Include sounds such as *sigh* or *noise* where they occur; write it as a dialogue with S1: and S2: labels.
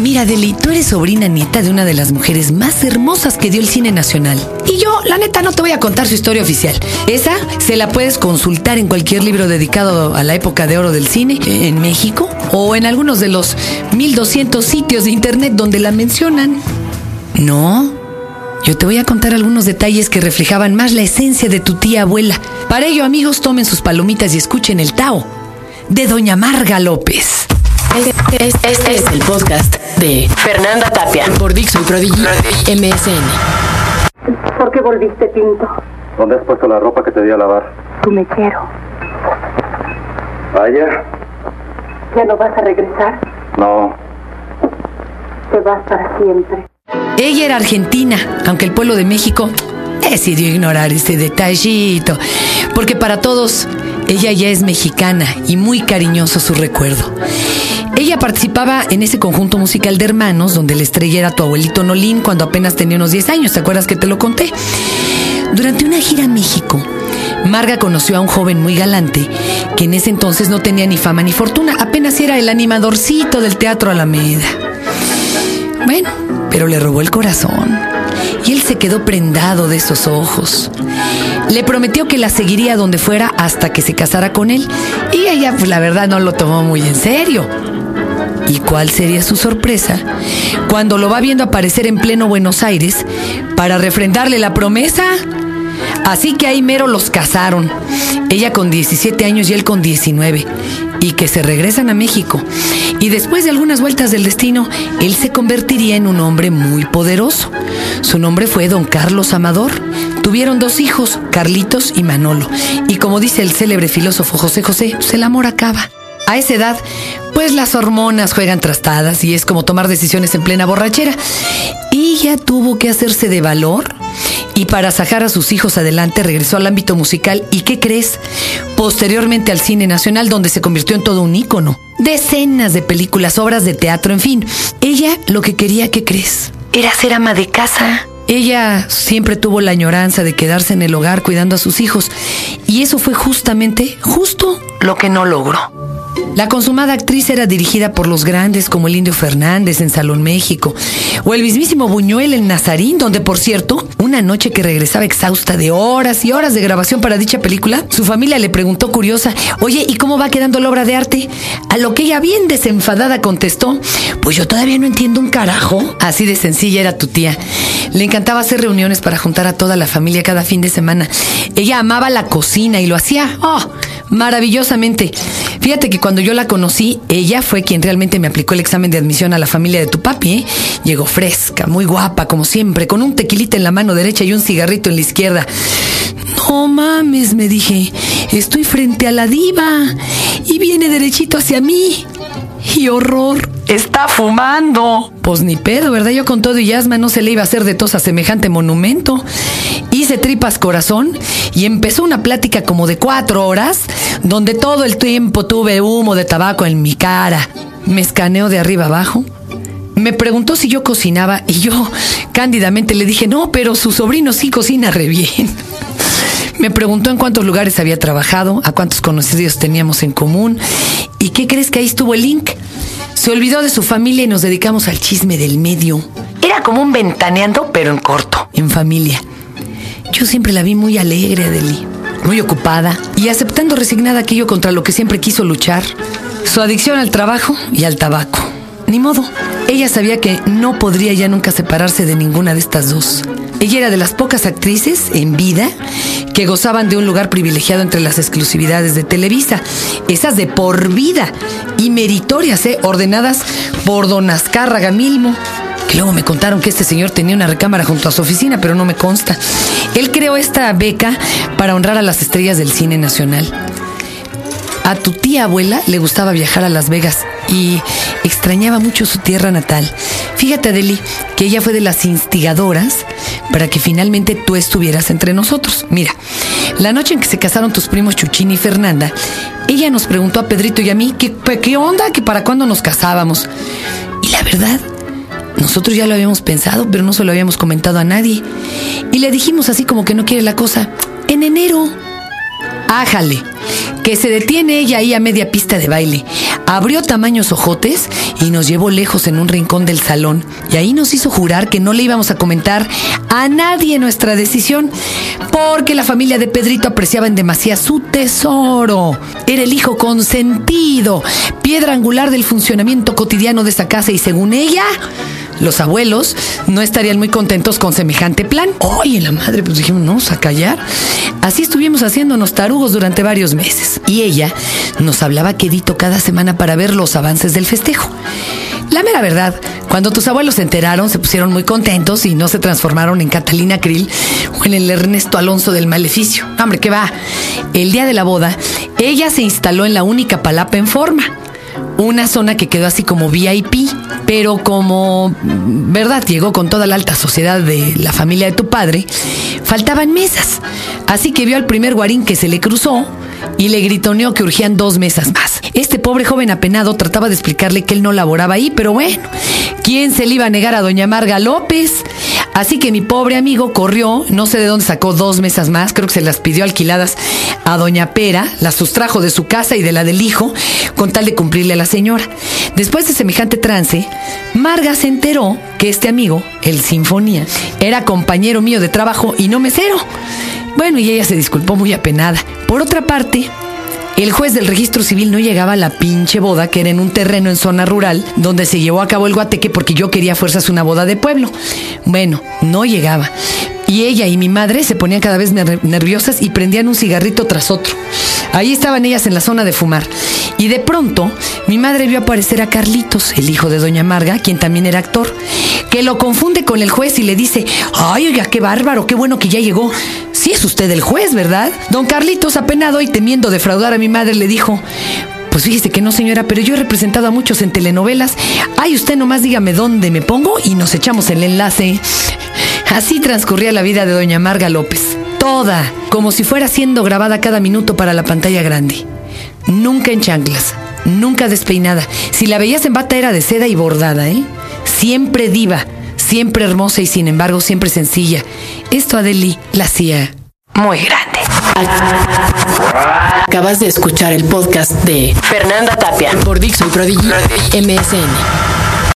S1: Mira, Deli, tú eres sobrina nieta de una de las mujeres más hermosas que dio el cine nacional. Y yo, la neta, no te voy a contar su historia oficial. Esa se la puedes consultar en cualquier libro dedicado a la época de oro del cine en México o en algunos de los 1200 sitios de internet donde la mencionan. No, yo te voy a contar algunos detalles que reflejaban más la esencia de tu tía abuela. Para ello, amigos, tomen sus palomitas y escuchen el Tao de Doña Marga López.
S2: Este, es el podcast de Fernanda Tapia por Dixon Prodigy MSN.
S3: ¿Por qué volviste, Pinto?
S4: ¿Dónde has puesto la ropa que te di a lavar?
S3: Tu mechero.
S4: Vaya.
S3: ¿Ya no vas a regresar?
S4: No.
S3: Te vas para siempre.
S1: Ella era argentina, aunque el pueblo de México decidió ignorar ese detallito, porque para todos ella ya es mexicana y muy cariñoso su recuerdo. Ella participaba en ese conjunto musical de hermanos donde la estrella era tu abuelito Nolín cuando apenas tenía unos 10 años, ¿te acuerdas que te lo conté? Durante una gira a México, Marga conoció a un joven muy galante que en ese entonces no tenía ni fama ni fortuna, apenas era el animadorcito del Teatro Alameda. Bueno, pero le robó el corazón y él se quedó prendado de esos ojos. Le prometió que la seguiría donde fuera hasta que se casara con él y ella pues la verdad no lo tomó muy en serio. ¿Y cuál sería su sorpresa cuando lo va viendo aparecer en pleno Buenos Aires para refrendarle la promesa? Así que ahí mero los casaron. Ella con 17 años y él con 19. Y que se regresan a México. Y después de algunas vueltas del destino, él se convertiría en un hombre muy poderoso. Su nombre fue don Carlos Amador. Tuvieron dos hijos, Carlitos y Manolo. Y como dice el célebre filósofo José José, pues el amor acaba. A esa edad, pues las hormonas juegan trastadas y es como tomar decisiones en plena borrachera. Y ella tuvo que hacerse de valor y para sacar a sus hijos adelante regresó al ámbito musical y ¿qué crees? Posteriormente al cine nacional donde se convirtió en todo un ícono. Decenas de películas, obras de teatro, en fin. Ella lo que quería, ¿qué crees? Era ser ama de casa. Ella siempre tuvo la añoranza de quedarse en el hogar cuidando a sus hijos y eso fue justamente, justo lo que no logró. La consumada actriz era dirigida por los grandes como el Indio Fernández en Salón México o el mismísimo Buñuel en Nazarín, donde por cierto, una noche que regresaba exhausta de horas y horas de grabación para dicha película, su familia le preguntó curiosa, oye, ¿y cómo va quedando la obra de arte? A lo que ella bien desenfadada contestó, pues yo todavía no entiendo un carajo. Así de sencilla era tu tía. Le encantaba hacer reuniones para juntar a toda la familia cada fin de semana. Ella amaba la cocina y lo hacía, oh, maravillosamente. Fíjate que cuando yo la conocí, ella fue quien realmente me aplicó el examen de admisión a la familia de tu papi. ¿eh? Llegó fresca, muy guapa, como siempre, con un tequilita en la mano derecha y un cigarrito en la izquierda. No mames, me dije, estoy frente a la diva y viene derechito hacia mí. Y horror, está fumando. Pues ni pedo, ¿verdad? Yo con todo y asma no se le iba a hacer de tos a semejante monumento. Hice tripas corazón y empezó una plática como de cuatro horas, donde todo el tiempo tuve humo de tabaco en mi cara. Me escaneó de arriba abajo. Me preguntó si yo cocinaba y yo cándidamente le dije, no, pero su sobrino sí cocina re bien. *laughs* Me preguntó en cuántos lugares había trabajado, a cuántos conocidos teníamos en común. ¿Y qué crees que ahí estuvo el link? Se olvidó de su familia y nos dedicamos al chisme del medio. Era como un ventaneando, pero en corto, en familia. Yo siempre la vi muy alegre, Adeli, muy ocupada y aceptando resignada aquello contra lo que siempre quiso luchar, su adicción al trabajo y al tabaco. Ni modo, ella sabía que no podría ya nunca separarse de ninguna de estas dos. Ella era de las pocas actrices en vida que gozaban de un lugar privilegiado entre las exclusividades de Televisa, esas de por vida y meritorias, ¿eh? ordenadas por don Azcárraga Milmo, que luego me contaron que este señor tenía una recámara junto a su oficina, pero no me consta. Él creó esta beca para honrar a las estrellas del cine nacional. A tu tía abuela le gustaba viajar a Las Vegas y extrañaba mucho su tierra natal. Fíjate, Adeli, que ella fue de las instigadoras para que finalmente tú estuvieras entre nosotros. Mira, la noche en que se casaron tus primos Chuchín y Fernanda, ella nos preguntó a Pedrito y a mí que qué onda, que para cuándo nos casábamos. Y la verdad, nosotros ya lo habíamos pensado, pero no se lo habíamos comentado a nadie. Y le dijimos así como que no quiere la cosa. En enero. Ájale, que se detiene ella ahí a media pista de baile. Abrió tamaños ojotes y nos llevó lejos en un rincón del salón. Y ahí nos hizo jurar que no le íbamos a comentar a nadie nuestra decisión, porque la familia de Pedrito apreciaba en demasía su tesoro. Era el hijo consentido, piedra angular del funcionamiento cotidiano de esa casa y según ella, los abuelos no estarían muy contentos con semejante plan. Oye, la madre, pues dijimos, no, a callar. Así estuvimos haciéndonos tarugos durante varios meses. Y ella nos hablaba quedito cada semana para ver los avances del festejo. La mera verdad, cuando tus abuelos se enteraron, se pusieron muy contentos y no se transformaron en Catalina Krill o en el Ernesto Alonso del Maleficio. Hombre, ¿qué va? El día de la boda, ella se instaló en la única palapa en forma una zona que quedó así como VIP, pero como, verdad, llegó con toda la alta sociedad de la familia de tu padre, faltaban mesas. Así que vio al primer guarín que se le cruzó y le gritoneó que urgían dos mesas más. Este pobre joven apenado trataba de explicarle que él no laboraba ahí, pero bueno, ¿quién se le iba a negar a doña Marga López? Así que mi pobre amigo corrió, no sé de dónde sacó dos mesas más, creo que se las pidió alquiladas a doña Pera, las sustrajo de su casa y de la del hijo, con tal de cumplirle a la señora. Después de semejante trance, Marga se enteró que este amigo, el Sinfonía, era compañero mío de trabajo y no mesero. Bueno, y ella se disculpó muy apenada. Por otra parte, el juez del registro civil no llegaba a la pinche boda, que era en un terreno en zona rural, donde se llevó a cabo el guateque porque yo quería fuerzas una boda de pueblo. Bueno, no llegaba. Y ella y mi madre se ponían cada vez nerviosas y prendían un cigarrito tras otro. Ahí estaban ellas en la zona de fumar. Y de pronto, mi madre vio aparecer a Carlitos, el hijo de Doña Marga, quien también era actor, que lo confunde con el juez y le dice, ay, oiga, qué bárbaro, qué bueno que ya llegó. Sí es usted el juez, ¿verdad? Don Carlitos, apenado y temiendo defraudar a mi madre, le dijo, pues fíjese que no, señora, pero yo he representado a muchos en telenovelas. Ay, usted nomás dígame dónde me pongo y nos echamos el enlace. Así transcurría la vida de doña Marga López. Toda, como si fuera siendo grabada cada minuto para la pantalla grande nunca en chanclas, nunca despeinada. Si la veías en bata era de seda y bordada, ¿eh? Siempre diva, siempre hermosa y sin embargo siempre sencilla. Esto Adeli la hacía muy grande.
S2: Acabas de escuchar el podcast de Fernanda Tapia por Dixon Prodigy MSN.